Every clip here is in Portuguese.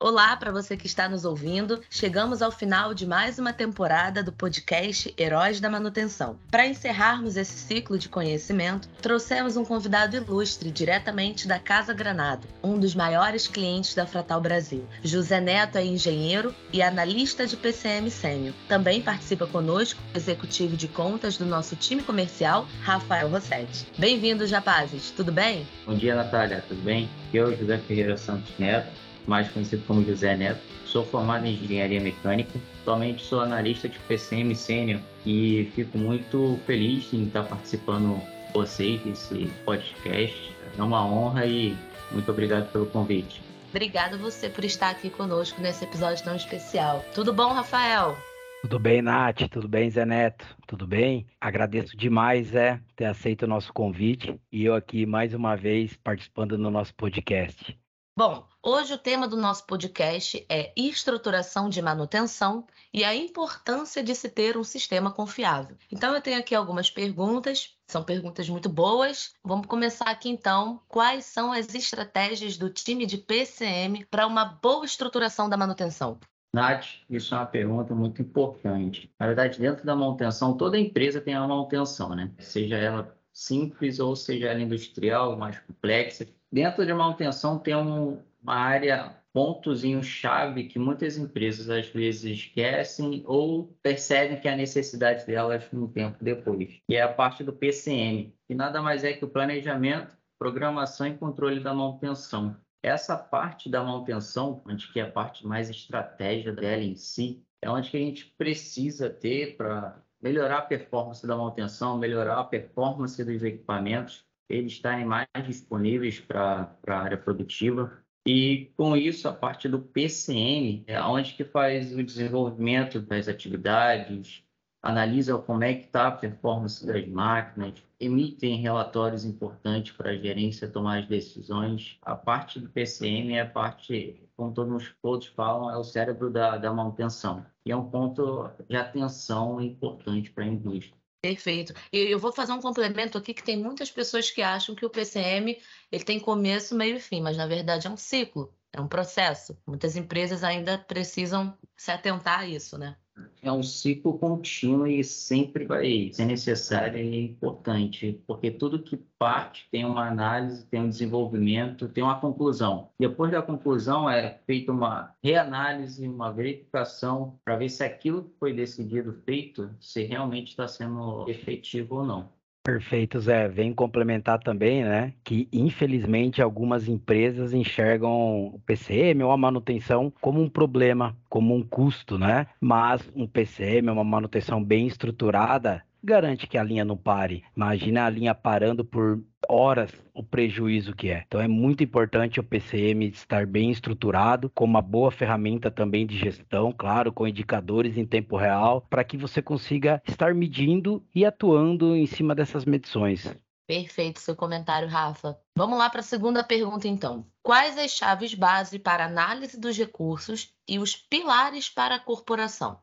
Olá para você que está nos ouvindo. Chegamos ao final de mais uma temporada do podcast Heróis da Manutenção. Para encerrarmos esse ciclo de conhecimento, trouxemos um convidado ilustre diretamente da Casa Granado, um dos maiores clientes da Fratal Brasil. José Neto é engenheiro e analista de PCM Sênior. Também participa conosco o executivo de contas do nosso time comercial, Rafael Rossetti. Bem-vindos, rapazes. Tudo bem? Bom dia, Natália. Tudo bem? Eu, José Ferreira Santos Neto mais conhecido como José Neto. Sou formado em engenharia mecânica. Atualmente sou analista de PCM sênior e fico muito feliz em estar participando com vocês desse podcast. É uma honra e muito obrigado pelo convite. Obrigada você por estar aqui conosco nesse episódio tão especial. Tudo bom, Rafael? Tudo bem, Nath? Tudo bem, Zé Neto? Tudo bem? Agradeço demais, Zé, ter aceito o nosso convite e eu aqui mais uma vez participando do nosso podcast. Bom, hoje o tema do nosso podcast é estruturação de manutenção e a importância de se ter um sistema confiável. Então eu tenho aqui algumas perguntas, são perguntas muito boas. Vamos começar aqui então. Quais são as estratégias do time de PCM para uma boa estruturação da manutenção? Nath, isso é uma pergunta muito importante. Na verdade, dentro da manutenção, toda empresa tem uma manutenção, né? Seja ela simples ou seja ela industrial, mais complexa Dentro de manutenção tem um, uma área pontozinho-chave que muitas empresas às vezes esquecem ou percebem que a necessidade delas um tempo depois, que é a parte do PCM, que nada mais é que o planejamento, programação e controle da manutenção. Essa parte da manutenção, onde que é a parte mais estratégia dela em si, é onde que a gente precisa ter para melhorar a performance da manutenção, melhorar a performance dos equipamentos eles estarem mais disponíveis para a área produtiva. E com isso, a parte do PCM, é onde que faz o desenvolvimento das atividades, analisa como é que está a performance das máquinas, emitem relatórios importantes para a gerência tomar as decisões. A parte do PCM é a parte, como todos, todos falam, é o cérebro da, da manutenção. E é um ponto de atenção importante para a indústria. Perfeito. E eu vou fazer um complemento aqui que tem muitas pessoas que acham que o PCM ele tem começo, meio e fim, mas na verdade é um ciclo, é um processo. Muitas empresas ainda precisam se atentar a isso, né? É um ciclo contínuo e sempre vai ser necessário e importante, porque tudo que parte tem uma análise, tem um desenvolvimento, tem uma conclusão. Depois da conclusão é feita uma reanálise, uma verificação para ver se aquilo que foi decidido feito, se realmente está sendo efetivo ou não. Perfeito, Zé. Vem complementar também, né, que infelizmente algumas empresas enxergam o PCM ou a manutenção como um problema, como um custo, né? Mas um PCM, uma manutenção bem estruturada, garante que a linha não pare. Imagina a linha parando por horas o prejuízo que é. Então é muito importante o PCM estar bem estruturado, com uma boa ferramenta também de gestão, claro, com indicadores em tempo real, para que você consiga estar medindo e atuando em cima dessas medições. Perfeito seu comentário, Rafa. Vamos lá para a segunda pergunta, então. Quais as chaves base para análise dos recursos e os pilares para a corporação?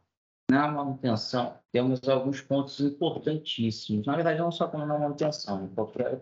Na manutenção, temos alguns pontos importantíssimos. Na verdade, não só como na manutenção, em qualquer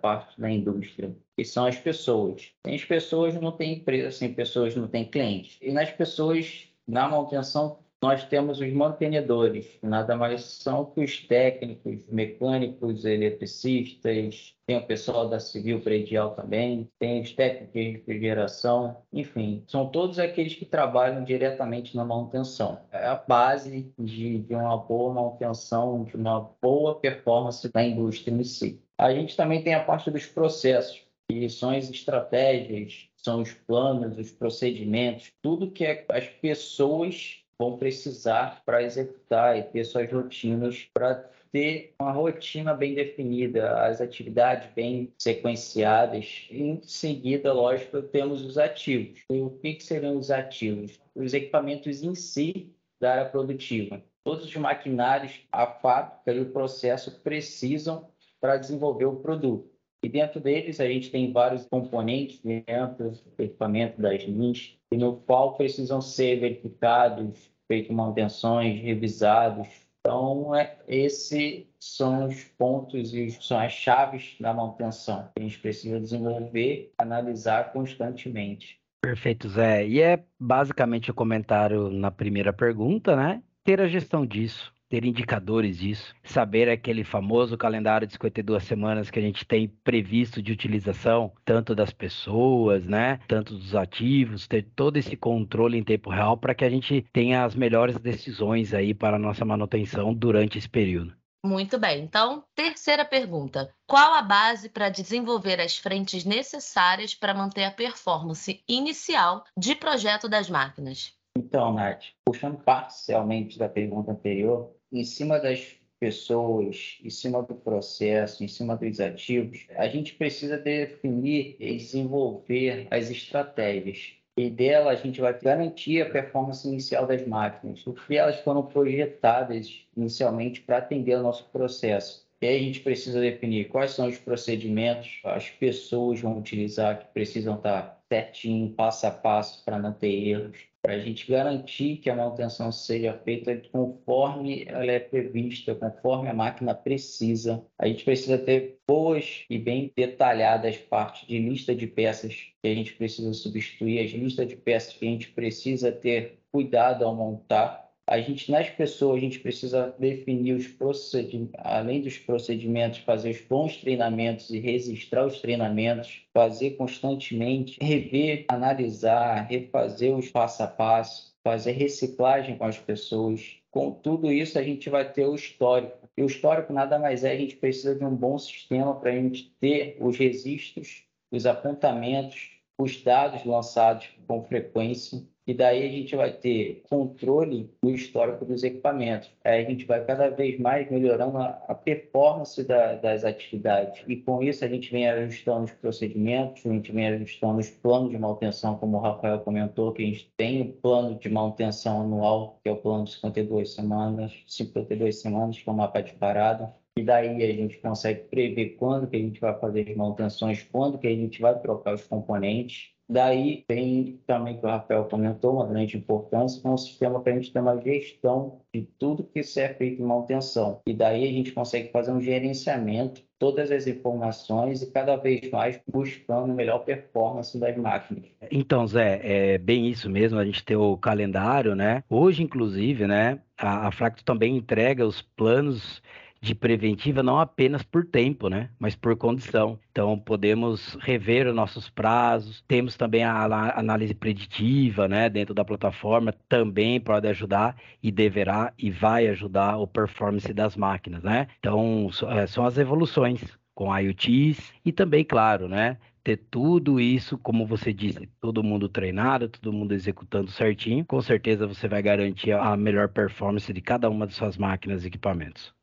parte da indústria, que são as pessoas. Sem as pessoas não tem empresa, sem pessoas não tem cliente. E nas pessoas, na manutenção, nós temos os mantenedores, nada mais são que os técnicos, mecânicos, eletricistas, tem o pessoal da civil predial também, tem os técnicos de refrigeração, enfim, são todos aqueles que trabalham diretamente na manutenção. É a base de, de uma boa manutenção, de uma boa performance da indústria em si. A gente também tem a parte dos processos, que são as estratégias, são os planos, os procedimentos, tudo que é as pessoas vão precisar para executar e ter suas rotinas para ter uma rotina bem definida, as atividades bem sequenciadas. Em seguida, lógico, temos os ativos. E o que, seriam os ativos? Os equipamentos em si da área produtiva. Todos os maquinários, a fábrica e o processo precisam para desenvolver o produto. E dentro deles a gente tem vários componentes dentro do equipamento das linhas, e no qual precisam ser verificados, feito manutenções, revisados. Então, é, esses são os pontos e são as chaves da manutenção que a gente precisa desenvolver, analisar constantemente. Perfeito, Zé. E é basicamente o comentário na primeira pergunta, né? Ter a gestão disso, ter indicadores disso, saber aquele famoso calendário de 52 semanas que a gente tem previsto de utilização, tanto das pessoas, né, tanto dos ativos, ter todo esse controle em tempo real para que a gente tenha as melhores decisões aí para a nossa manutenção durante esse período. Muito bem. Então, terceira pergunta: qual a base para desenvolver as frentes necessárias para manter a performance inicial de projeto das máquinas? Então, Nath, puxando parcialmente da pergunta anterior, em cima das pessoas, em cima do processo, em cima dos ativos, a gente precisa definir e desenvolver as estratégias. E dela a gente vai garantir a performance inicial das máquinas, porque elas foram projetadas inicialmente para atender ao nosso processo. E aí a gente precisa definir quais são os procedimentos, as pessoas vão utilizar, que precisam estar certinho, passo a passo, para não ter erros para a gente garantir que a manutenção seja feita conforme ela é prevista, conforme a máquina precisa. A gente precisa ter boas e bem detalhadas partes de lista de peças que a gente precisa substituir, as listas de peças que a gente precisa ter cuidado ao montar a gente, nas pessoas, a gente precisa definir os procedimentos, além dos procedimentos, fazer os bons treinamentos e registrar os treinamentos, fazer constantemente, rever, analisar, refazer os passo a passo, fazer reciclagem com as pessoas. Com tudo isso, a gente vai ter o histórico. E o histórico nada mais é, a gente precisa de um bom sistema para a gente ter os registros, os apontamentos, os dados lançados com frequência e daí a gente vai ter controle do histórico dos equipamentos. Aí a gente vai cada vez mais melhorando a, performance da, das atividades. E com isso a gente vem ajustando os procedimentos, a gente vem ajustando os planos de manutenção, como o Rafael comentou, que a gente tem o plano de manutenção anual, que é o plano de 52 semanas, 52 semanas, que é o mapa de parada. E daí a gente consegue prever quando que a gente vai fazer as manutenções, quando que a gente vai trocar os componentes Daí tem também que o Rafael comentou, uma grande importância, que é um sistema para a gente ter uma gestão de tudo que isso é feito em manutenção. E daí a gente consegue fazer um gerenciamento todas as informações e cada vez mais buscando melhor performance das máquinas. Então, Zé, é bem isso mesmo, a gente tem o calendário, né? Hoje, inclusive, né, a, a Fracto também entrega os planos de preventiva não apenas por tempo, né, mas por condição. Então, podemos rever os nossos prazos, temos também a, análise preditiva, né, dentro da plataforma, também pode ajudar e deverá e vai ajudar o performance das máquinas, né? Então, é, são as evoluções com IoTs e também, claro, né, ter tudo isso, como você disse, todo mundo treinado, todo mundo executando certinho, com certeza você vai garantir a melhor performance de cada uma de suas máquinas e equipamentos.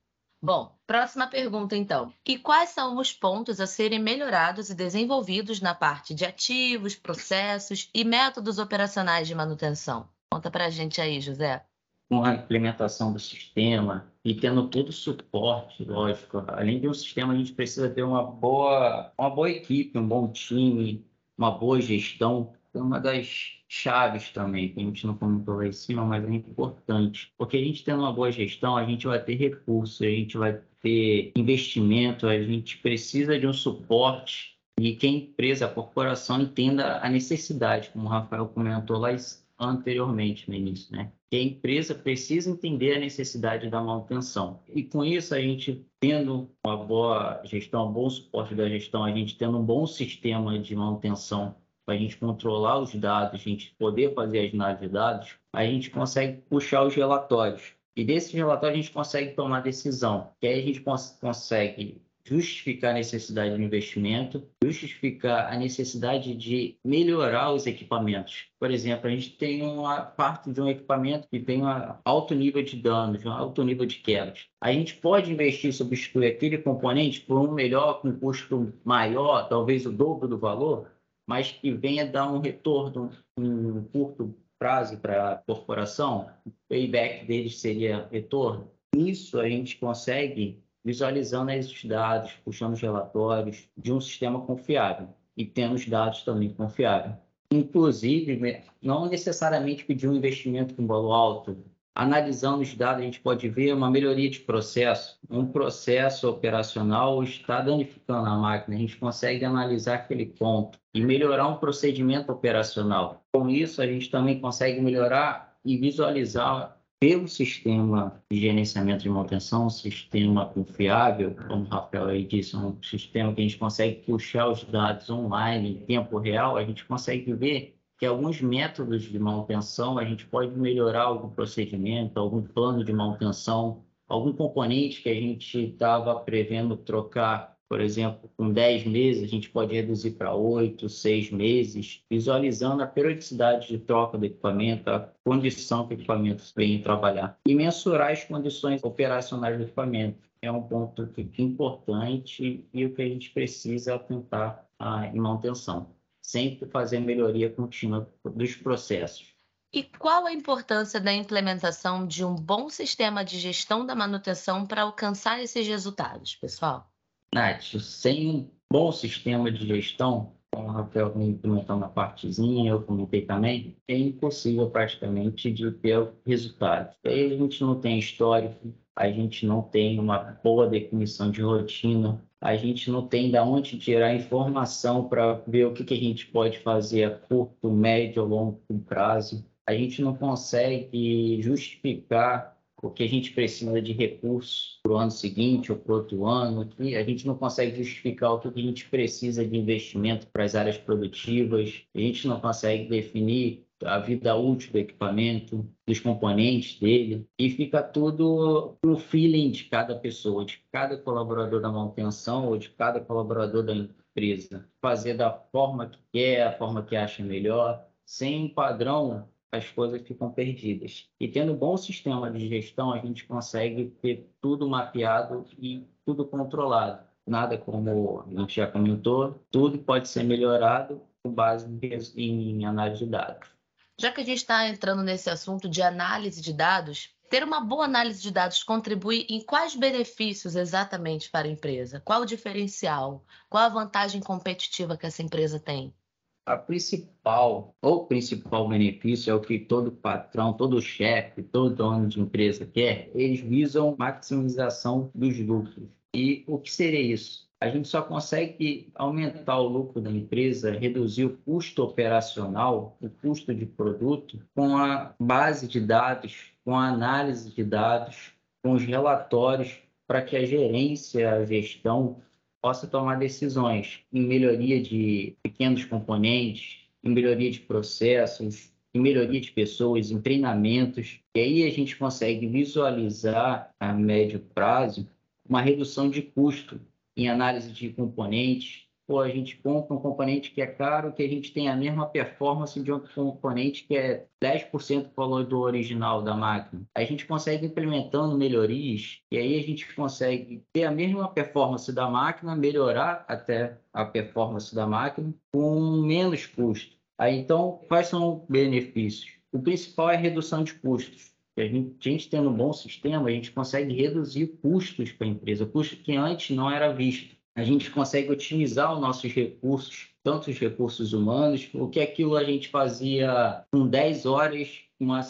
Bom, próxima pergunta então. E quais são os pontos a serem melhorados e desenvolvidos na parte de ativos, processos e métodos operacionais de manutenção? Conta pra gente aí, José. Com a implementação do sistema e tendo todo o suporte, lógico, além de um sistema, a gente precisa ter uma boa, uma boa equipe, um bom time, uma boa gestão é uma das chaves também, que a gente não comentou lá em cima, mas é importante. Porque a gente tendo uma boa gestão, a gente vai ter recursos, a gente vai ter investimento, a gente precisa de um suporte e que a empresa, a corporação entenda a necessidade, como o Rafael comentou lá anteriormente no início, né? Que a empresa precisa entender a necessidade da manutenção. E com isso, a gente tendo uma boa gestão, um bom suporte da gestão, a gente tendo um bom sistema de manutenção a gente controlar os dados, a gente poder fazer as análises de dados, a gente consegue puxar os relatórios. E desses relatórios a gente consegue tomar decisão, que aí a gente cons consegue justificar a necessidade de investimento, justificar a necessidade de melhorar os equipamentos. Por exemplo, a gente tem uma parte de um equipamento que tem um alto nível de danos, um alto nível de quedas. A gente pode investir, substituir aquele componente por um melhor, com custo maior, talvez o dobro do valor, mas que venha dar um retorno em curto prazo para a corporação, o payback deles seria retorno. Isso a gente consegue visualizando esses dados, puxando os relatórios de um sistema confiável e tendo os dados também confiáveis. Inclusive, não necessariamente pedir um investimento com valor alto, Analisando os dados, a gente pode ver uma melhoria de processo. Um processo operacional está danificando a máquina. A gente consegue analisar aquele ponto e melhorar um procedimento operacional. Com isso, a gente também consegue melhorar e visualizar pelo sistema de gerenciamento de manutenção, um sistema confiável, como o Rafael aí disse, um sistema que a gente consegue puxar os dados online em tempo real, a gente consegue ver que alguns métodos de manutenção a gente pode melhorar algum procedimento, algum plano de manutenção, algum componente que a gente estava prevendo trocar, por exemplo, com 10 meses, a gente pode reduzir para 8, 6 meses, visualizando a periodicidade de troca do equipamento, a condição que o equipamento vem trabalhar e mensurar as condições operacionais do equipamento. É um ponto importante e o que a gente precisa atentar em manutenção sempre fazer melhoria contínua dos processos. E qual a importância da implementação de um bom sistema de gestão da manutenção para alcançar esses resultados, pessoal? Nath, sem um bom sistema de gestão, como o Rafael comentou na partezinha, eu comentei também, é impossível praticamente de ter resultados. Aí a gente não tem histórico, a gente não tem uma boa definição de rotina, a gente não tem de onde tirar informação para ver o que, que a gente pode fazer a curto, médio ou longo prazo. A gente não consegue justificar o que a gente precisa de recursos para o ano seguinte ou para outro ano. A gente não consegue justificar o que a gente precisa de investimento para as áreas produtivas. A gente não consegue definir a vida útil do equipamento, dos componentes dele, e fica tudo no feeling de cada pessoa, de cada colaborador da manutenção ou de cada colaborador da empresa. Fazer da forma que quer, a forma que acha melhor, sem padrão, as coisas ficam perdidas. E tendo um bom sistema de gestão, a gente consegue ter tudo mapeado e tudo controlado. Nada como a gente já comentou, tudo pode ser melhorado com base em análise de dados. Já que a gente está entrando nesse assunto de análise de dados, ter uma boa análise de dados contribui em quais benefícios exatamente para a empresa? Qual o diferencial? Qual a vantagem competitiva que essa empresa tem? A principal, ou principal benefício é o que todo patrão, todo chefe, todo dono de empresa quer. Eles visam maximização dos lucros. E o que seria isso? A gente só consegue aumentar o lucro da empresa, reduzir o custo operacional, o custo de produto, com a base de dados, com a análise de dados, com os relatórios, para que a gerência, a gestão possa tomar decisões em melhoria de pequenos componentes, em melhoria de processos, em melhoria de pessoas, em treinamentos. E aí a gente consegue visualizar a médio prazo uma redução de custo em análise de componentes. Ou a gente compra um componente que é caro, que a gente tem a mesma performance de outro componente que é 10% do valor do original da máquina. A gente consegue implementando melhorias e aí a gente consegue ter a mesma performance da máquina, melhorar até a performance da máquina com menos custo. Aí, então, quais são os benefícios? O principal é a redução de custos. A gente, tendo um bom sistema, a gente consegue reduzir custos para a empresa, custos que antes não era visto. A gente consegue otimizar os nossos recursos, tanto os recursos humanos, o que aquilo a gente fazia com 10 horas, uma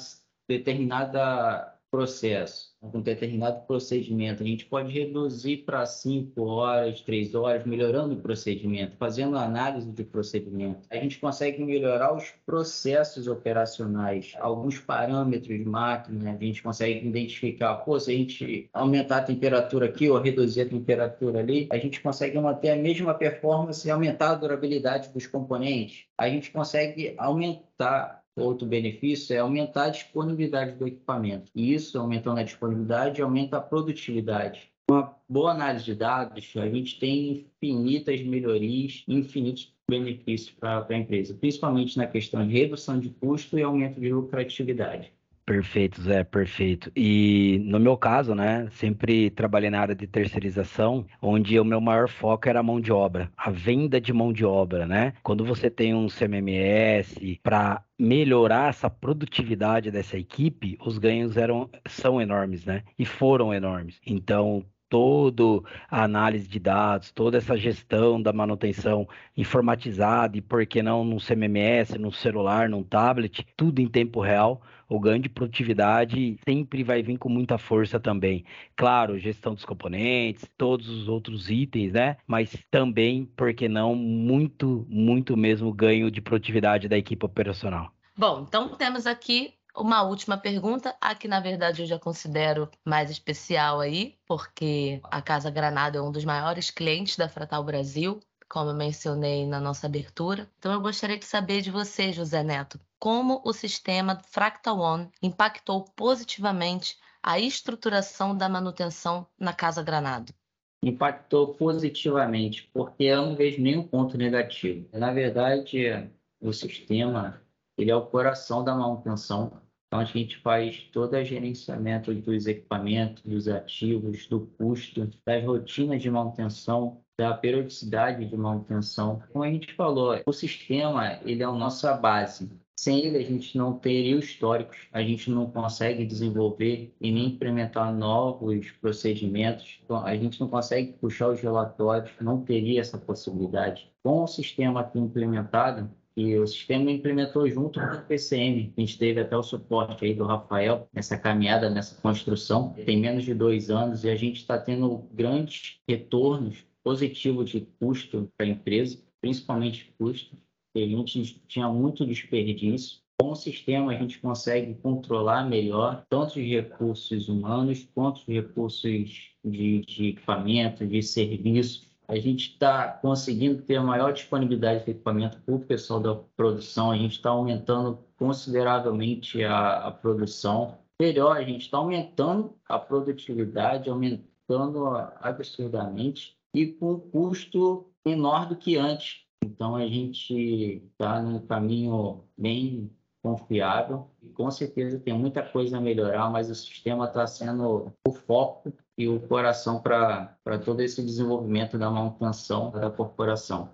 determinada processo, um determinado procedimento. A gente pode reduzir para 5 horas, 3 horas, melhorando o procedimento, fazendo análise de procedimento. A gente consegue melhorar os processos operacionais, alguns parâmetros de máquina, a gente consegue identificar, pô, se a gente aumentar a temperatura aqui ou reduzir a temperatura ali, a gente consegue manter a mesma performance e aumentar a durabilidade dos componentes. A gente consegue aumentar Outro benefício é aumentar a disponibilidade do equipamento. E isso, aumentando a disponibilidade, aumenta a produtividade. Uma boa análise de dados, a gente tem infinitas melhorias, infinitos benefícios para a empresa, principalmente na questão de redução de custo e aumento de lucratividade. Perfeito, Zé, perfeito. E no meu caso, né, sempre trabalhei na área de terceirização, onde o meu maior foco era a mão de obra, a venda de mão de obra, né? Quando você tem um CMMS para melhorar essa produtividade dessa equipe, os ganhos eram são enormes, né? E foram enormes. Então, toda a análise de dados, toda essa gestão da manutenção informatizada e por que não no CMMS, no celular, num tablet, tudo em tempo real, o ganho de produtividade sempre vai vir com muita força também. Claro, gestão dos componentes, todos os outros itens, né? Mas também, por que não, muito, muito mesmo ganho de produtividade da equipe operacional. Bom, então temos aqui uma última pergunta, a que na verdade eu já considero mais especial aí, porque a Casa Granada é um dos maiores clientes da Fratal Brasil, como eu mencionei na nossa abertura. Então eu gostaria de saber de você, José Neto, como o sistema Fractal One impactou positivamente a estruturação da manutenção na Casa Granado? Impactou positivamente, porque eu não vejo nenhum ponto negativo. Na verdade, o sistema ele é o coração da manutenção. Então, a gente faz todo o gerenciamento dos equipamentos, dos ativos, do custo, das rotinas de manutenção, da periodicidade de manutenção. Como a gente falou, o sistema ele é a nossa base. Sem ele, a gente não teria históricos, a gente não consegue desenvolver e nem implementar novos procedimentos, então, a gente não consegue puxar os relatórios, não teria essa possibilidade. Com o sistema aqui implementado, e o sistema implementou junto com o PCM. A gente teve até o suporte aí do Rafael nessa caminhada, nessa construção. Tem menos de dois anos e a gente está tendo grandes retornos positivos de custo para a empresa, principalmente custo a gente tinha muito desperdício. Com o sistema, a gente consegue controlar melhor tanto os recursos humanos quanto os recursos de, de equipamento, de serviço. A gente está conseguindo ter a maior disponibilidade de equipamento para o pessoal da produção. A gente está aumentando consideravelmente a, a produção. Melhor, a gente está aumentando a produtividade, aumentando absurdamente e com um custo menor do que antes então a gente está num caminho bem confiável e com certeza tem muita coisa a melhorar, mas o sistema está sendo o foco e o coração para todo esse desenvolvimento da manutenção da corporação.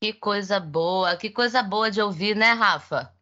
Que coisa boa, que coisa boa de ouvir, né, Rafa?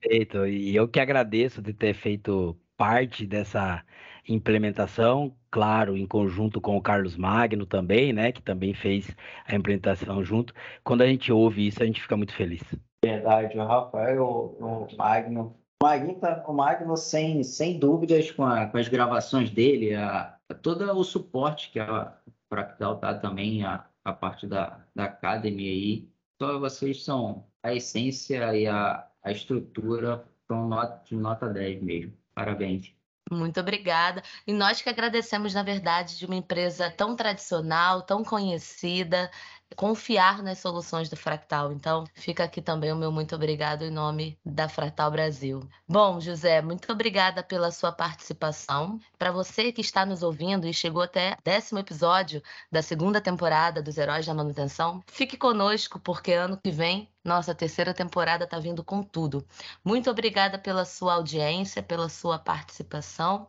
Perfeito, e eu que agradeço de ter feito parte dessa implementação, claro, em conjunto com o Carlos Magno também, né, que também fez a implementação junto. Quando a gente ouve isso, a gente fica muito feliz. Verdade, o Rafael, o, o Magno, o Magno, tá, o Magno sem, sem dúvidas com, a, com as gravações dele, a, a, todo o suporte que a Fractal tá também, a, a parte da, da Academy aí, só vocês são a essência e a, a estrutura são nota, de nota 10 mesmo. Parabéns. Muito obrigada. E nós que agradecemos, na verdade, de uma empresa tão tradicional, tão conhecida, confiar nas soluções do Fractal. Então, fica aqui também o meu muito obrigado em nome da Fractal Brasil. Bom, José, muito obrigada pela sua participação. Para você que está nos ouvindo e chegou até décimo episódio da segunda temporada dos Heróis da Manutenção, fique conosco, porque ano que vem nossa terceira temporada está vindo com tudo. Muito obrigada pela sua audiência, pela sua participação.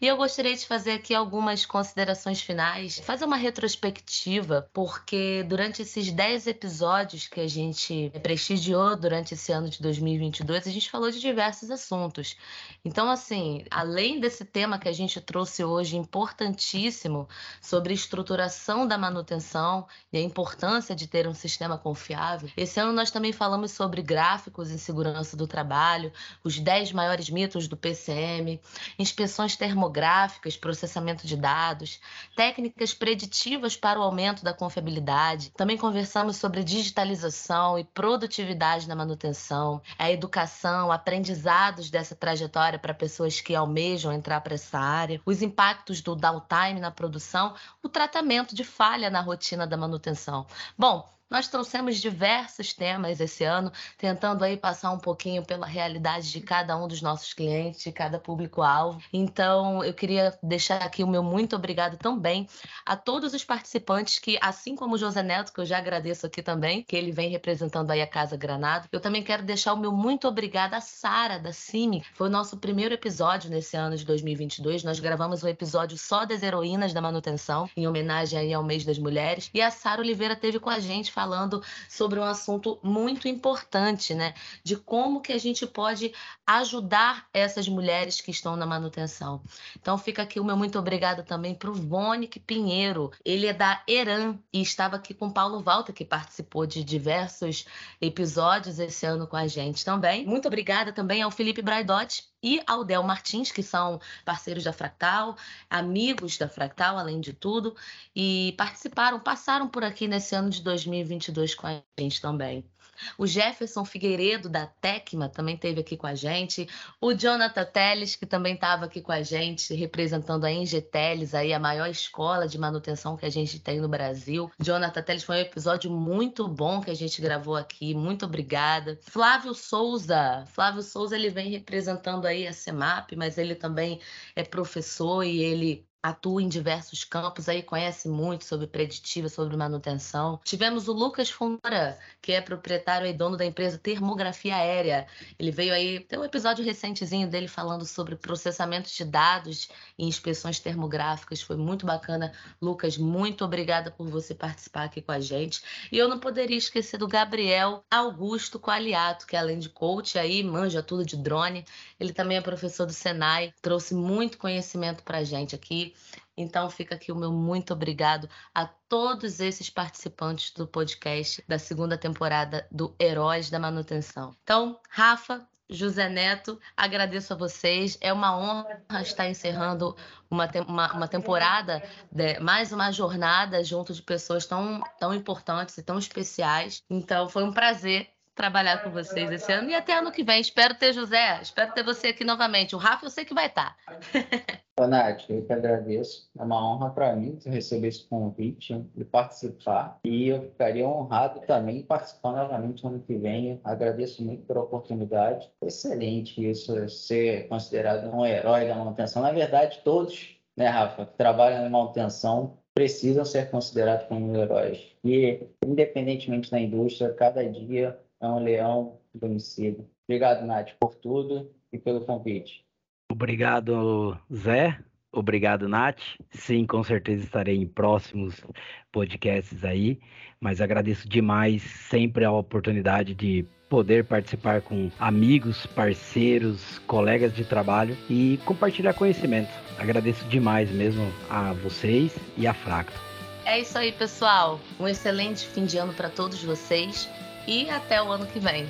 E eu gostaria de fazer aqui algumas considerações finais, fazer uma retrospectiva, porque durante esses 10 episódios que a gente prestigiou durante esse ano de 2022, a gente falou de diversos assuntos. Então, assim, além desse tema que a gente trouxe hoje, importantíssimo, sobre estruturação da manutenção e a importância de ter um sistema confiável, esse ano nós também também falamos sobre gráficos em segurança do trabalho, os 10 maiores mitos do PCM, inspeções termográficas, processamento de dados, técnicas preditivas para o aumento da confiabilidade. Também conversamos sobre digitalização e produtividade na manutenção, a educação, aprendizados dessa trajetória para pessoas que almejam entrar para essa área, os impactos do downtime na produção, o tratamento de falha na rotina da manutenção. Bom, nós trouxemos diversos temas esse ano, tentando aí passar um pouquinho pela realidade de cada um dos nossos clientes, de cada público-alvo. Então, eu queria deixar aqui o meu muito obrigado também a todos os participantes que, assim como o José Neto, que eu já agradeço aqui também, que ele vem representando aí a Casa Granado, eu também quero deixar o meu muito obrigado a Sara, da CIMI. Foi o nosso primeiro episódio nesse ano de 2022. Nós gravamos um episódio só das heroínas da manutenção, em homenagem aí ao mês das mulheres. E a Sara Oliveira teve com a gente falando sobre um assunto muito importante, né? De como que a gente pode ajudar essas mulheres que estão na manutenção. Então fica aqui o meu muito obrigada também para o Vônic Pinheiro. Ele é da Eran e estava aqui com Paulo Walter, que participou de diversos episódios esse ano com a gente também. Muito obrigada também ao Felipe Braidotti e ao Del Martins, que são parceiros da Fractal, amigos da Fractal, além de tudo, e participaram, passaram por aqui nesse ano de 2022 com a gente também. O Jefferson Figueiredo, da Tecma, também esteve aqui com a gente. O Jonathan Teles, que também estava aqui com a gente, representando a Engeteles, aí, a maior escola de manutenção que a gente tem no Brasil. Jonathan Teles foi um episódio muito bom que a gente gravou aqui. Muito obrigada. Flávio Souza. Flávio Souza, ele vem representando aí a CEMAP, mas ele também é professor e ele atua em diversos campos, aí conhece muito sobre preditiva, sobre manutenção. Tivemos o Lucas Fonra, que é proprietário e dono da empresa Termografia Aérea. Ele veio aí, tem um episódio recentezinho dele falando sobre processamento de dados e inspeções termográficas. Foi muito bacana. Lucas, muito obrigada por você participar aqui com a gente. E eu não poderia esquecer do Gabriel Augusto Coaliato, que além de coach aí, manja tudo de drone. Ele também é professor do Senai, trouxe muito conhecimento pra gente aqui. Então fica aqui o meu muito obrigado a todos esses participantes do podcast da segunda temporada do Heróis da Manutenção. Então, Rafa, José Neto, agradeço a vocês. É uma honra estar encerrando uma, uma, uma temporada, de, mais uma jornada junto de pessoas tão, tão importantes e tão especiais. Então, foi um prazer trabalhar com vocês esse ano e até ano que vem. Espero ter José, espero ter você aqui novamente. O Rafa eu sei que vai estar. Ô, Nath, eu que agradeço. É uma honra para mim receber esse convite e participar. E eu ficaria honrado também participar novamente ano que vem. Agradeço muito pela oportunidade. Excelente isso, ser considerado um herói da manutenção. Na verdade, todos, né, Rafa, que trabalham em manutenção precisam ser considerados como heróis. E, independentemente da indústria, cada dia é um leão vencido. Obrigado, Nath, por tudo e pelo convite. Obrigado, Zé. Obrigado, Nath. Sim, com certeza estarei em próximos podcasts aí, mas agradeço demais sempre a oportunidade de poder participar com amigos, parceiros, colegas de trabalho e compartilhar conhecimento. Agradeço demais mesmo a vocês e a Fracto. É isso aí, pessoal. Um excelente fim de ano para todos vocês e até o ano que vem.